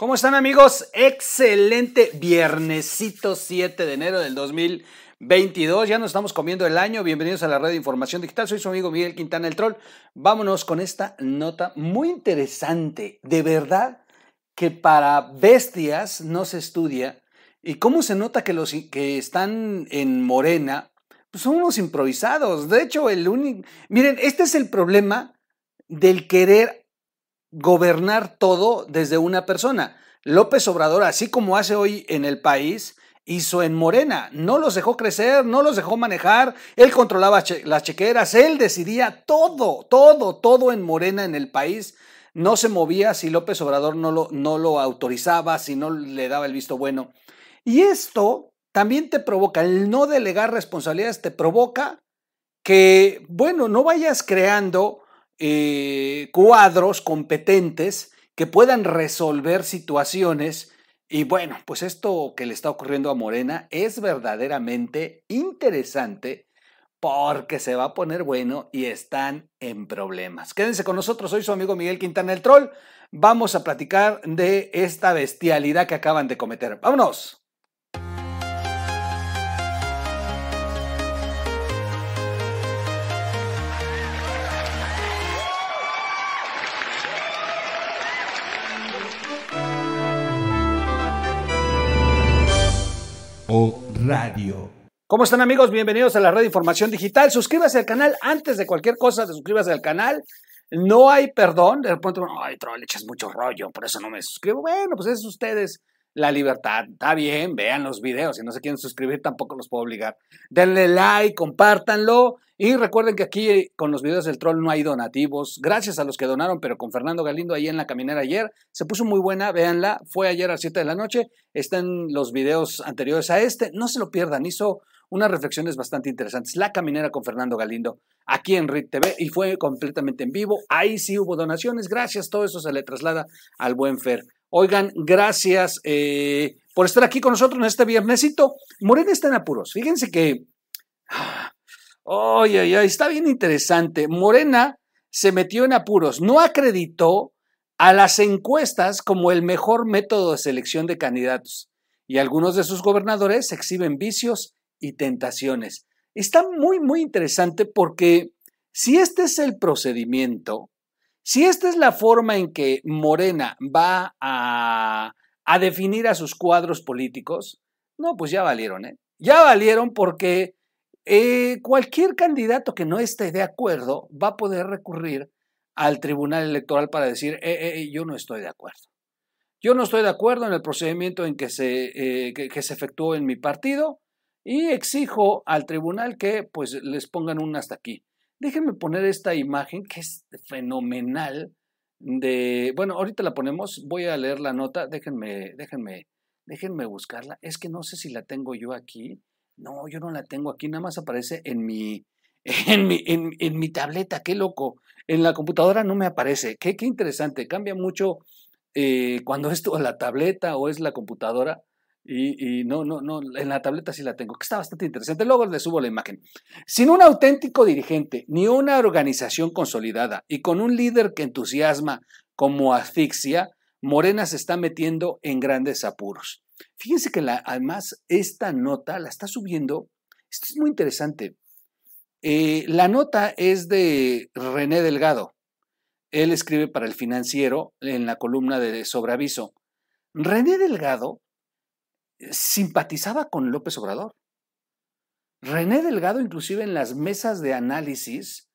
¿Cómo están amigos? Excelente viernesito 7 de enero del 2022. Ya nos estamos comiendo el año. Bienvenidos a la red de información digital. Soy su amigo Miguel Quintana el Troll. Vámonos con esta nota muy interesante. De verdad que para bestias no se estudia. ¿Y cómo se nota que los que están en Morena pues son unos improvisados? De hecho, el único... Miren, este es el problema del querer gobernar todo desde una persona. López Obrador, así como hace hoy en el país, hizo en Morena. No los dejó crecer, no los dejó manejar, él controlaba las chequeras, él decidía todo, todo, todo en Morena en el país. No se movía si López Obrador no lo, no lo autorizaba, si no le daba el visto bueno. Y esto también te provoca, el no delegar responsabilidades te provoca que, bueno, no vayas creando eh, cuadros competentes que puedan resolver situaciones. Y bueno, pues esto que le está ocurriendo a Morena es verdaderamente interesante porque se va a poner bueno y están en problemas. Quédense con nosotros, soy su amigo Miguel Quintana el Troll. Vamos a platicar de esta bestialidad que acaban de cometer. ¡Vámonos! ¿Cómo están amigos? Bienvenidos a la red de información digital. Suscríbase al canal antes de cualquier cosa, suscríbase al canal. No hay perdón. De repente, ay, troll, echas mucho rollo, por eso no me suscribo. Bueno, pues es ustedes la libertad. Está bien, vean los videos. Si no se quieren suscribir, tampoco los puedo obligar. Denle like, compártanlo. Y recuerden que aquí con los videos del troll no hay donativos. Gracias a los que donaron, pero con Fernando Galindo ahí en la caminera ayer. Se puso muy buena, véanla. Fue ayer a las 7 de la noche. Están los videos anteriores a este. No se lo pierdan. Hizo unas reflexiones bastante interesantes. La caminera con Fernando Galindo aquí en RIT TV y fue completamente en vivo. Ahí sí hubo donaciones. Gracias. Todo eso se le traslada al buen Fer. Oigan, gracias eh, por estar aquí con nosotros en este viernesito. Morena está en apuros. Fíjense que... Oye, está bien interesante. Morena se metió en apuros. No acreditó a las encuestas como el mejor método de selección de candidatos. Y algunos de sus gobernadores exhiben vicios y tentaciones. Está muy, muy interesante porque si este es el procedimiento, si esta es la forma en que Morena va a, definir a sus cuadros políticos, no, pues ya valieron, ¿eh? Ya valieron porque eh, cualquier candidato que no esté de acuerdo va a poder recurrir al Tribunal Electoral para decir, eh, eh, yo no estoy de acuerdo. Yo no estoy de acuerdo en el procedimiento en que se, que se efectuó en mi partido y exijo al tribunal que pues les pongan un hasta aquí. Déjenme poner esta imagen que es fenomenal de, bueno, ahorita la ponemos, voy a leer la nota, déjenme, déjenme, déjenme buscarla. Es que no sé si la tengo yo aquí. No, yo no la tengo aquí, nada más aparece en mi, en mi, en, mi tableta, qué loco. En la computadora no me aparece. Qué, qué interesante, cambia mucho eh, cuando es la tableta o es la computadora. Y, no, no, no, en la tableta sí la tengo, que está bastante interesante. Luego le subo la imagen. Sin un auténtico dirigente, ni una organización consolidada y con un líder que entusiasma como asfixia, Morena se está metiendo en grandes apuros. Fíjense que además esta nota la está subiendo. Esto es muy interesante. Eh, la nota es de René Delgado. Él escribe para el financiero en la columna de sobreaviso. René Delgado simpatizaba con López Obrador. René Delgado, inclusive en las mesas de análisis,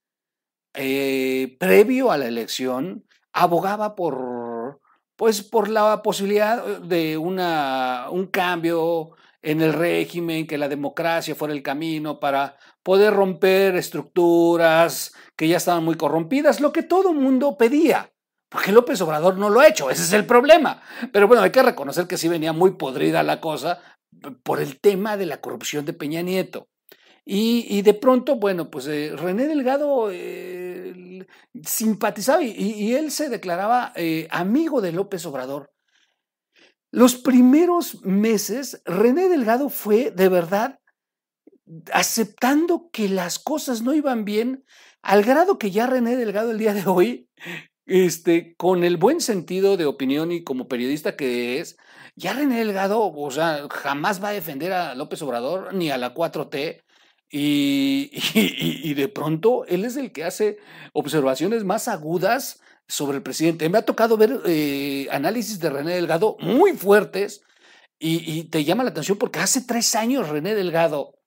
eh, previo a la elección, abogaba por, pues, por la posibilidad de una, un cambio en el régimen, que la democracia fuera el camino para poder romper estructuras que ya estaban muy corrompidas, lo que todo mundo pedía. Porque López Obrador no lo ha hecho, ese es el problema. Pero bueno, hay que reconocer que sí venía muy podrida la cosa por el tema de la corrupción de Peña Nieto. Y, de pronto, bueno, pues eh, René Delgado eh, simpatizaba y, él se declaraba eh, amigo de López Obrador. Los primeros meses, René Delgado fue de verdad aceptando que las cosas no iban bien, al grado que ya René Delgado el día de hoy este, con el buen sentido de opinión y como periodista que es, ya René Delgado, o sea, jamás va a defender a López Obrador ni a la 4T. Y, de pronto él es el que hace observaciones más agudas sobre el presidente. Me ha tocado ver eh, análisis de René Delgado muy fuertes y, te llama la atención porque hace tres años René Delgado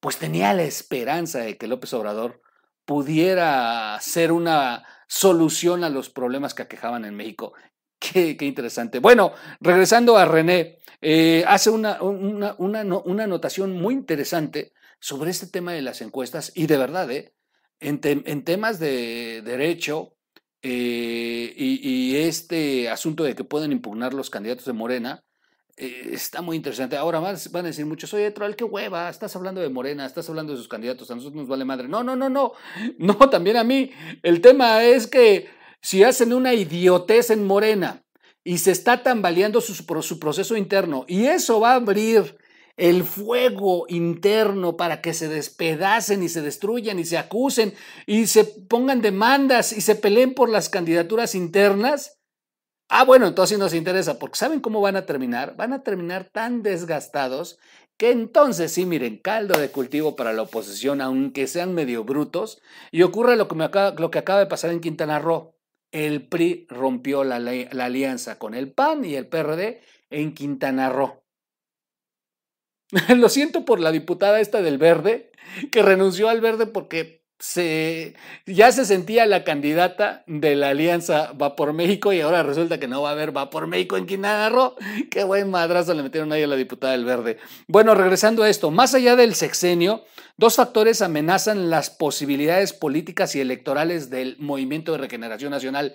pues tenía la esperanza de que López Obrador pudiera ser una solución a los problemas que aquejaban en México. Qué, interesante. Bueno, regresando a René, eh, hace una, una, una, anotación muy interesante sobre este tema de las encuestas y de verdad, eh, en, temas de derecho eh, y, este asunto de que pueden impugnar los candidatos de Morena, está muy interesante. Ahora más van a decir muchos, oye, Troll, qué hueva, estás hablando de Morena, estás hablando de sus candidatos, a nosotros nos vale madre. No, no, no, no, no, también a mí. El tema es que si hacen una idiotez en Morena y se está tambaleando su, su proceso interno y eso va a abrir el fuego interno para que se despedacen y se destruyan y se acusen y se pongan demandas y se peleen por las candidaturas internas. Ah, bueno, entonces sí nos interesa, porque ¿saben cómo van a terminar? Van a terminar tan desgastados que entonces sí, miren, caldo de cultivo para la oposición, aunque sean medio brutos, y ocurre lo que, me acaba, lo que acaba de pasar en Quintana Roo el PRI rompió la, alianza con el PAN y el PRD en Quintana Roo. Lo siento por la diputada esta del Verde, que renunció al Verde porque se, ya se sentía la candidata de la alianza Va por México y ahora resulta que no va a haber Va por México en Quintana. Qué buen madrazo le metieron ahí a la diputada del Verde. Bueno, regresando a esto, más allá del sexenio, Dos factores amenazan las posibilidades políticas y electorales del Movimiento de Regeneración Nacional.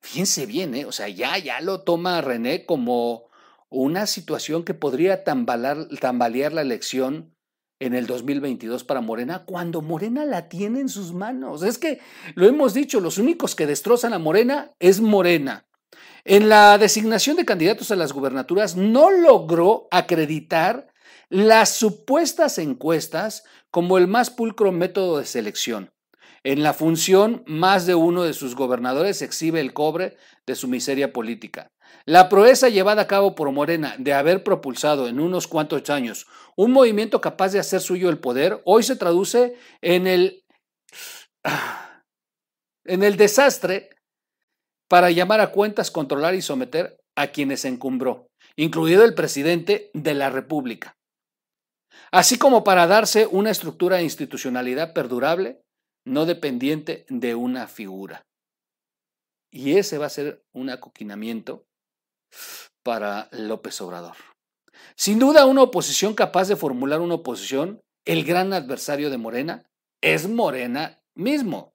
Fíjense bien, ¿eh? o sea, ya, ya lo toma René como una situación que podría tambalear la elección en el 2022 para Morena cuando Morena la tiene en sus manos. Es que lo hemos dicho, los únicos que destrozan a Morena es Morena. En la designación de candidatos a las gubernaturas no logró acreditar las supuestas encuestas como el más pulcro método de selección. En la función, más de uno de sus gobernadores exhibe el cobre de su miseria política. La proeza llevada a cabo por Morena de haber propulsado en unos cuantos años un movimiento capaz de hacer suyo el poder, hoy se traduce en el, en el desastre para llamar a cuentas, controlar y someter a quienes encumbró, incluido el presidente de la República así como para darse una estructura de institucionalidad perdurable, no dependiente de una figura. Y ese va a ser un acoquinamiento para López Obrador. Sin duda, una oposición capaz de formular una oposición, el gran adversario de Morena, es Morena mismo.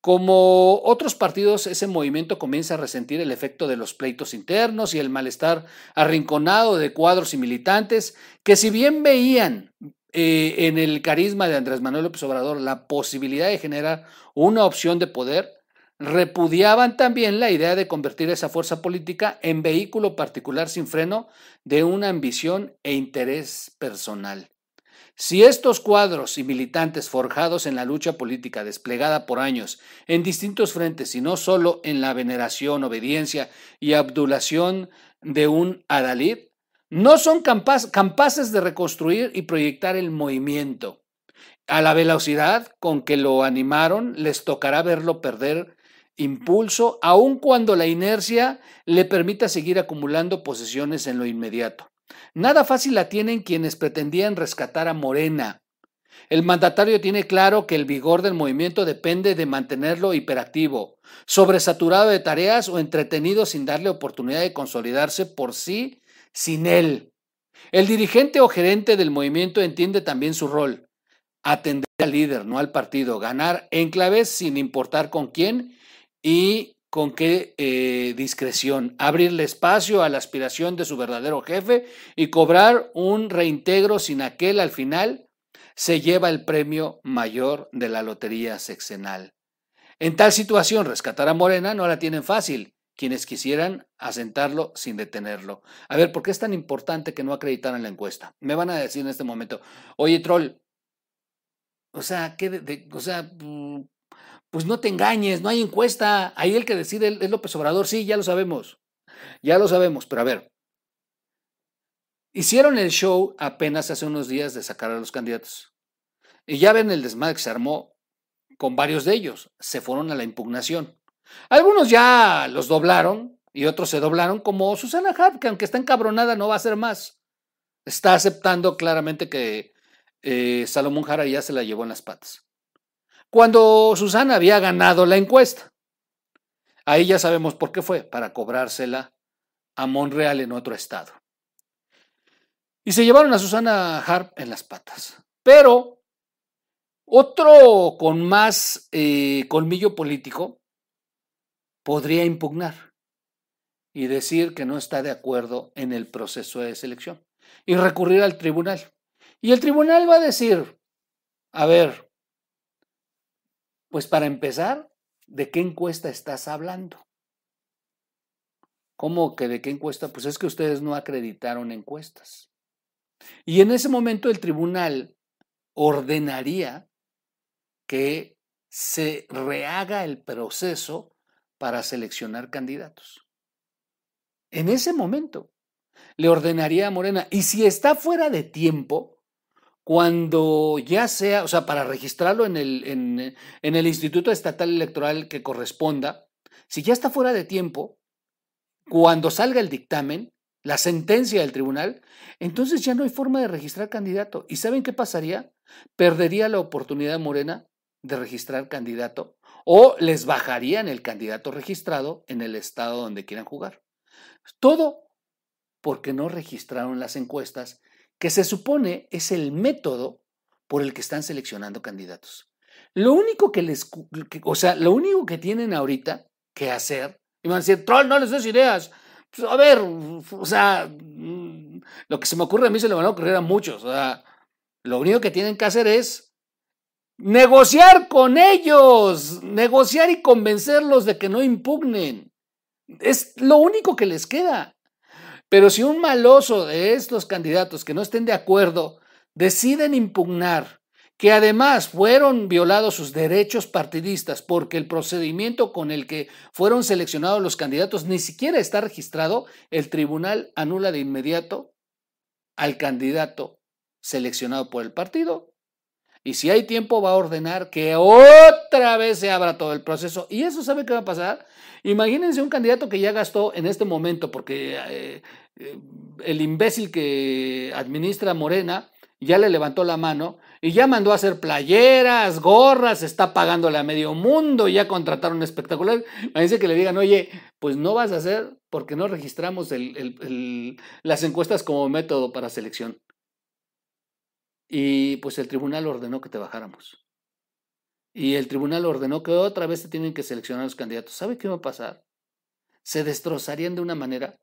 Como otros partidos, ese movimiento comienza a resentir el efecto de los pleitos internos y el malestar arrinconado de cuadros y militantes que si bien veían eh, en el carisma de Andrés Manuel López Obrador la posibilidad de generar una opción de poder, repudiaban también la idea de convertir esa fuerza política en vehículo particular sin freno de una ambición e interés personal. Si estos cuadros y militantes forjados en la lucha política desplegada por años en distintos frentes y no solo en la veneración, obediencia y abdulación de un adalid, no son capaces de reconstruir y proyectar el movimiento. A la velocidad con que lo animaron, les tocará verlo perder impulso, aun cuando la inercia le permita seguir acumulando posesiones en lo inmediato. Nada fácil la tienen quienes pretendían rescatar a Morena. El mandatario tiene claro que el vigor del movimiento depende de mantenerlo hiperactivo, sobresaturado de tareas o entretenido sin darle oportunidad de consolidarse por sí sin él. El dirigente o gerente del movimiento entiende también su rol, atender al líder, no al partido, ganar enclaves sin importar con quién y con qué eh, discreción, abrirle espacio a la aspiración de su verdadero jefe y cobrar un reintegro sin aquel al final se lleva el premio mayor de la lotería sexenal. En tal situación, rescatar a Morena no la tienen fácil quienes quisieran asentarlo sin detenerlo. A ver, ¿por qué es tan importante que no acreditaran la encuesta? Me van a decir en este momento, oye, troll, o sea, ¿qué o sea, pues no te engañes, no hay encuesta. Ahí el que decide es López Obrador, sí, ya lo sabemos. Ya lo sabemos, pero a ver. Hicieron el show apenas hace unos días de sacar a los candidatos. Y ya ven el desmadre que se armó con varios de ellos. Se fueron a la impugnación. Algunos ya los doblaron y otros se doblaron, como Susana Hart, que aunque está encabronada no va a hacer más. Está aceptando claramente que eh, Salomón Jara ya se la llevó en las patas. Cuando Susana había ganado la encuesta. Ahí ya sabemos por qué fue, para cobrársela a Monreal en otro estado. Y se llevaron a Susana Harp en las patas. Pero otro con más eh, colmillo político podría impugnar y decir que no está de acuerdo en el proceso de selección y recurrir al tribunal. Y el tribunal va a decir, a ver, pues para empezar, ¿de qué encuesta estás hablando? ¿Cómo que de qué encuesta? Pues es que ustedes no acreditaron encuestas. Y en ese momento el tribunal ordenaría que se rehaga el proceso para seleccionar candidatos. En ese momento le ordenaría a Morena, y si está fuera de tiempo, cuando ya sea, o sea, para registrarlo en el, en, el Instituto Estatal Electoral que corresponda, si ya está fuera de tiempo, cuando salga el dictamen, la sentencia del tribunal, entonces ya no hay forma de registrar candidato. ¿Y saben qué pasaría? Perdería la oportunidad Morena de registrar candidato o les bajarían el candidato registrado en el estado donde quieran jugar. Todo porque no registraron las encuestas, que se supone es el método por el que están seleccionando candidatos. Lo único que les, o sea, lo único que tienen ahorita que hacer y van a decir, troll, no les des ideas. Pues, a ver, o sea, mm, lo que se me ocurre a mí se le van a ocurrir a muchos. O sea, lo único que tienen que hacer es negociar con ellos, negociar y convencerlos de que no impugnen. Es lo único que les queda. Pero si un maloso de estos candidatos que no estén de acuerdo deciden impugnar que además fueron violados sus derechos partidistas porque el procedimiento con el que fueron seleccionados los candidatos ni siquiera está registrado, el tribunal anula de inmediato al candidato seleccionado por el partido. Y si hay tiempo va a ordenar que otra vez se abra todo el proceso. ¿Y eso sabe qué va a pasar? Imagínense un candidato que ya gastó en este momento, porque eh, eh, el imbécil que administra Morena ya le levantó la mano y ya mandó a hacer playeras, gorras, está pagándole a medio mundo, ya contrataron espectacular. Imagínense que le digan, oye, pues no vas a hacer porque no registramos las encuestas como método para selección. Y pues el tribunal ordenó que te bajáramos. Y el tribunal ordenó que otra vez se tienen que seleccionar los candidatos. ¿Sabe qué va a pasar? Se destrozarían de una manera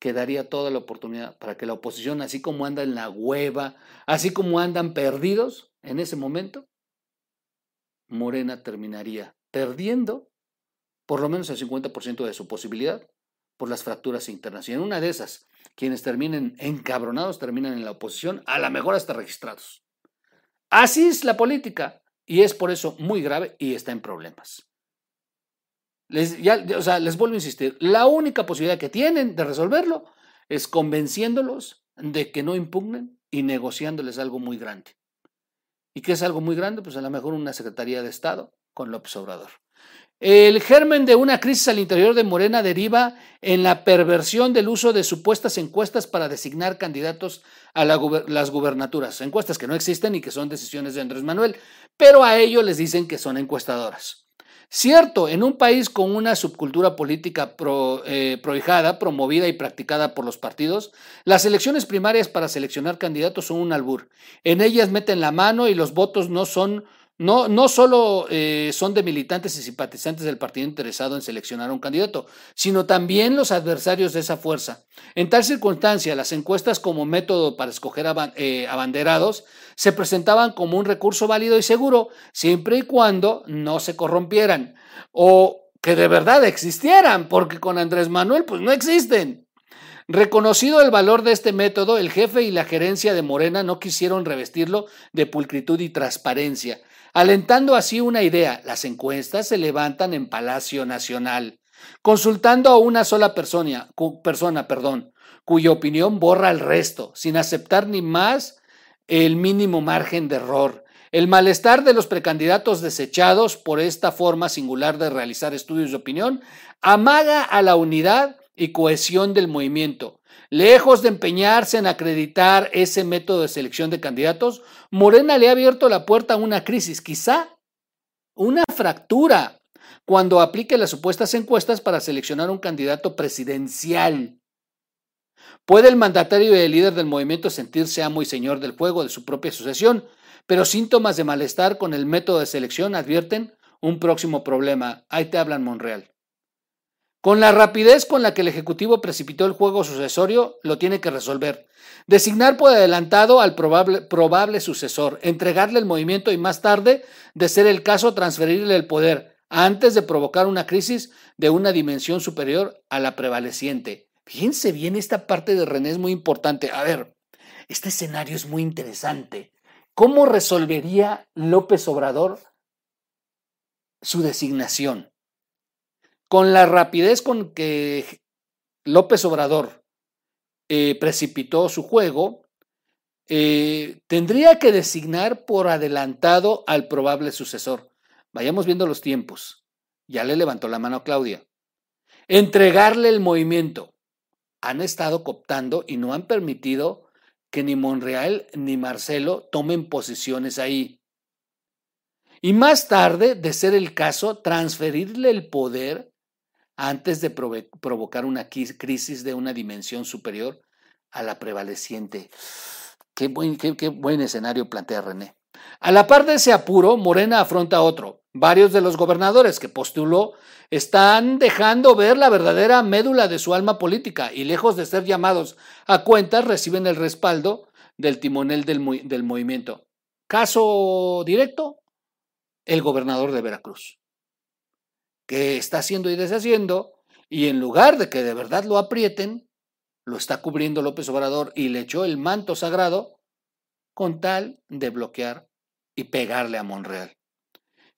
que daría toda la oportunidad para que la oposición, así como anda en la hueva, así como andan perdidos en ese momento, Morena terminaría perdiendo por lo menos el 50% de su posibilidad por las fracturas internas. Y en una de esas, quienes terminen encabronados terminan en la oposición, a lo mejor hasta registrados. Así es la política y es por eso muy grave y está en problemas. Les, o sea, les vuelvo a insistir, la única posibilidad que tienen de resolverlo es convenciéndolos de que no impugnen y negociándoles algo muy grande. ¿Y qué es algo muy grande? Pues a lo mejor una Secretaría de Estado con López Obrador. El germen de una crisis al interior de Morena deriva en la perversión del uso de supuestas encuestas para designar candidatos a las gubernaturas. Encuestas que no existen y que son decisiones de Andrés Manuel, pero a ellos les dicen que son encuestadoras. Cierto, en un país con una subcultura política eh, prohijada, promovida y practicada por los partidos, las elecciones primarias para seleccionar candidatos son un albur. En ellas meten la mano y los votos no son no, no solo eh, son de militantes y simpatizantes del partido interesado en seleccionar a un candidato, sino también los adversarios de esa fuerza. En tal circunstancia, las encuestas como método para escoger eh, abanderados se presentaban como un recurso válido y seguro, siempre y cuando no se corrompieran o que de verdad existieran, porque con Andrés Manuel pues no existen. Reconocido el valor de este método, el jefe y la gerencia de Morena no quisieron revestirlo de pulcritud y transparencia alentando así una idea. Las encuestas se levantan en Palacio Nacional, consultando a una sola persona, persona perdón, cuya opinión borra al resto, sin aceptar ni más el mínimo margen de error. El malestar de los precandidatos desechados por esta forma singular de realizar estudios de opinión amaga a la unidad y cohesión del movimiento. Lejos de empeñarse en acreditar ese método de selección de candidatos, Morena le ha abierto la puerta a una crisis, quizá una fractura, cuando aplique las supuestas encuestas para seleccionar un candidato presidencial. ¿Puede el mandatario y el líder del movimiento sentirse amo y señor del fuego de su propia sucesión? Pero síntomas de malestar con el método de selección advierten un próximo problema. Ahí te hablan Monreal. Con la rapidez con la que el Ejecutivo precipitó el juego sucesorio, lo tiene que resolver. Designar por adelantado al probable, sucesor, entregarle el movimiento y más tarde, de ser el caso, transferirle el poder, antes de provocar una crisis de una dimensión superior a la prevaleciente. Fíjense bien, esta parte de René es muy importante. A ver, este escenario es muy interesante. ¿Cómo resolvería López Obrador su designación? Con la rapidez con que López Obrador eh, precipitó su juego, eh, tendría que designar por adelantado al probable sucesor. Vayamos viendo los tiempos. Ya le levantó la mano a Claudia. Entregarle el movimiento. Han estado cooptando y no han permitido que ni Monreal ni Marcelo tomen posiciones ahí. Y más tarde, de ser el caso, transferirle el poder antes de provocar una crisis de una dimensión superior a la prevaleciente. Qué buen, escenario plantea René. A la par de ese apuro, Morena afronta otro. Varios de los gobernadores que postuló están dejando ver la verdadera médula de su alma política y lejos de ser llamados a cuentas reciben el respaldo del timonel del movimiento. Caso directo, el gobernador de Veracruz, que está haciendo y deshaciendo y en lugar de que de verdad lo aprieten, lo está cubriendo López Obrador y le echó el manto sagrado con tal de bloquear y pegarle a Monreal.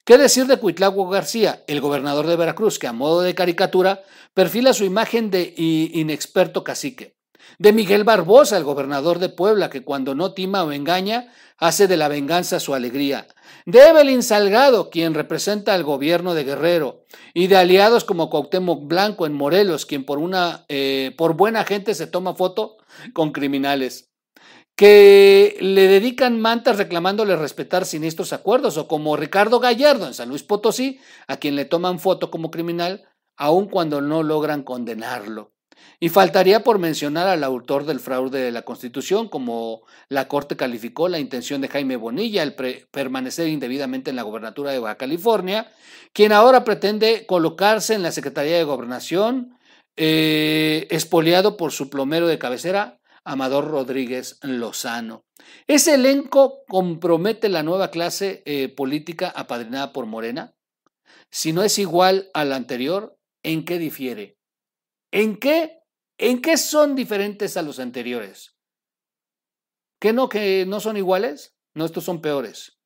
¿Qué decir de Cuitlagua García, el gobernador de Veracruz, que a modo de caricatura perfila su imagen de inexperto cacique? De Miguel Barbosa, el gobernador de Puebla, que cuando no tima o engaña, hace de la venganza su alegría. De Evelyn Salgado, quien representa al gobierno de Guerrero. Y de aliados como Cuauhtémoc Blanco en Morelos, quien por, una, eh, por buena gente se toma foto con criminales que le dedican mantas reclamándole respetar siniestros acuerdos, o como Ricardo Gallardo en San Luis Potosí, a quien le toman foto como criminal, aun cuando no logran condenarlo. Y faltaría por mencionar al autor del fraude de la Constitución, como la Corte calificó la intención de Jaime Bonilla el permanecer indebidamente en la gobernatura de Baja California, quien ahora pretende colocarse en la Secretaría de Gobernación, eh, espoliado por su plomero de cabecera, Amador Rodríguez Lozano. Ese elenco compromete la nueva clase eh, política apadrinada por Morena. Si no es igual a la anterior, ¿en qué difiere? ¿En qué? ¿En qué son diferentes a los anteriores? ¿Que no, que no son iguales? No, estos son peores.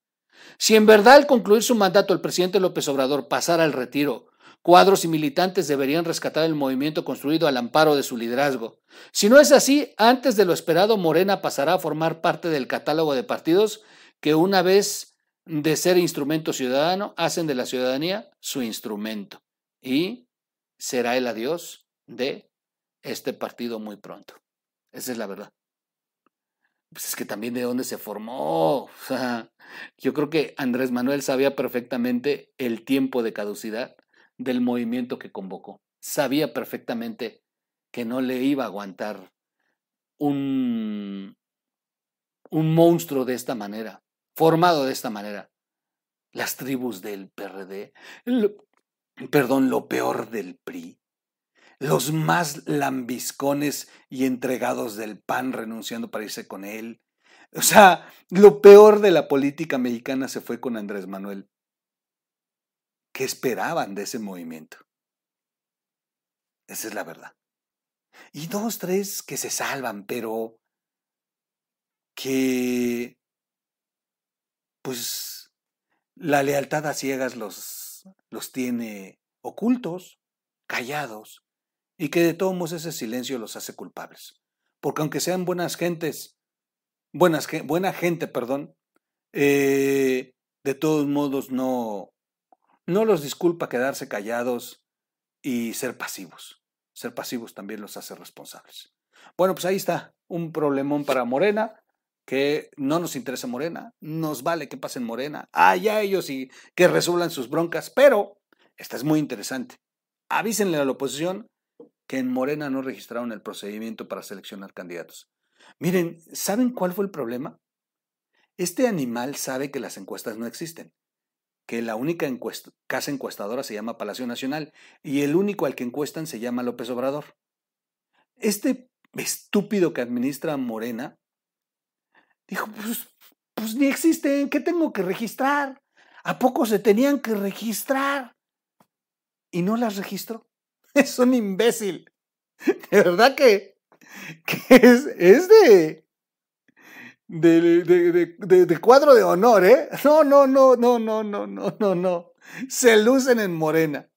Si en verdad al concluir su mandato el presidente López Obrador pasara al retiro Cuadros y militantes deberían rescatar el movimiento construido al amparo de su liderazgo. Si no es así, antes de lo esperado, Morena pasará a formar parte del catálogo de partidos que una vez de ser instrumento ciudadano, hacen de la ciudadanía su instrumento. Y será el adiós de este partido muy pronto. Esa es la verdad. Pues es que también de dónde se formó. yo creo que Andrés Manuel sabía perfectamente el tiempo de caducidad del movimiento que convocó. Sabía perfectamente que no le iba a aguantar un, un monstruo de esta manera, formado de esta manera. Las tribus del PRD, perdón, lo peor del PRI, los más lambiscones y entregados del PAN renunciando para irse con él. O sea, lo peor de la política mexicana se fue con Andrés Manuel. ¿Qué esperaban de ese movimiento? Esa es la verdad. Y dos, tres que se salvan, pero que, pues, la lealtad a ciegas los, los tiene ocultos, callados, y que de todos modos ese silencio los hace culpables. Porque aunque sean buenas gentes, buenas, buena gente, perdón, eh, de todos modos no, no los disculpa quedarse callados y ser pasivos. Ser pasivos también los hace responsables. Bueno, pues ahí está, un problemón para Morena, que no nos interesa Morena, nos vale que pasen Morena, allá ellos y que resuelvan sus broncas, pero esta es muy interesante. Avísenle a la oposición que en Morena no registraron el procedimiento para seleccionar candidatos. Miren, ¿saben cuál fue el problema? Este animal sabe que las encuestas no existen, que la única casa encuestadora se llama Palacio Nacional y el único al que encuestan se llama López Obrador. Este estúpido que administra Morena dijo, pues, pues ni existen, ¿qué tengo que registrar? ¿A poco se tenían que registrar? Y no las registró. Es un imbécil. De verdad que, es, es de, de, cuadro de honor, ¿eh? No, no, no, no, no, no, no, no, no. Se lucen en Morena.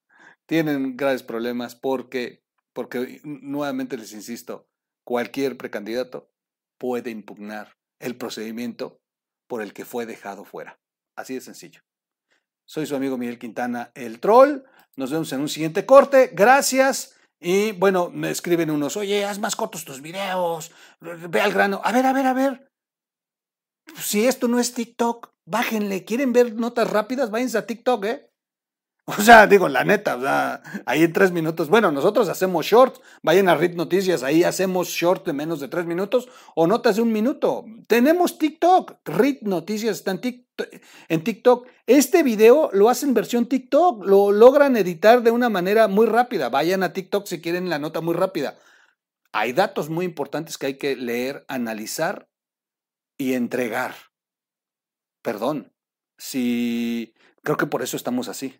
Tienen graves problemas porque, porque nuevamente les insisto, cualquier precandidato puede impugnar el procedimiento por el que fue dejado fuera. Así de sencillo. Soy su amigo Miguel Quintana, el troll. Nos vemos en un siguiente corte. Gracias. Y bueno, me escriben unos, oye, haz más cortos tus videos, ve al grano. A ver, a ver, a ver. Si esto no es TikTok, bájenle. ¿Quieren ver notas rápidas? Váyanse a TikTok, ¿eh? O sea, digo, la neta, o sea, ahí en tres minutos. Bueno, nosotros hacemos short, vayan a RIT Noticias, ahí hacemos short de menos de tres minutos o notas de un minuto. Tenemos TikTok, RIT Noticias está en TikTok, en TikTok. Este video lo hacen versión TikTok, lo logran editar de una manera muy rápida. Vayan a TikTok si quieren la nota muy rápida. Hay datos muy importantes que hay que leer, analizar y entregar. Perdón, si creo que por eso estamos así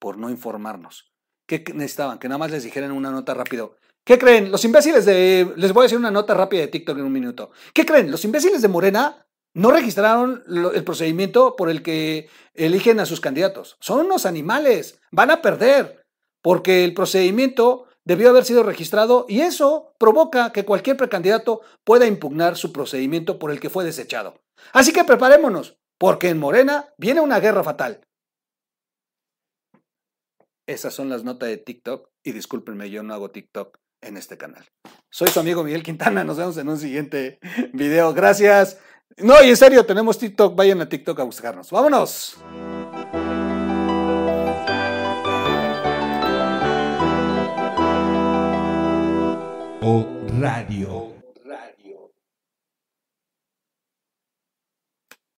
por no informarnos. ¿Qué necesitaban? Que nada más les dijeran una nota rápido. ¿Qué creen? Los imbéciles de... Les voy a decir una nota rápida de TikTok en un minuto. ¿Qué creen? Los imbéciles de Morena no registraron el procedimiento por el que eligen a sus candidatos. Son unos animales. Van a perder. Porque el procedimiento debió haber sido registrado y eso provoca que cualquier precandidato pueda impugnar su procedimiento por el que fue desechado. Así que preparémonos, porque en Morena viene una guerra fatal. Esas son las notas de TikTok y discúlpenme, yo no hago TikTok en este canal. Soy su amigo Miguel Quintana, nos vemos en un siguiente video. Gracias. No, y en serio, tenemos TikTok, vayan a TikTok a buscarnos. Vámonos. O Radio.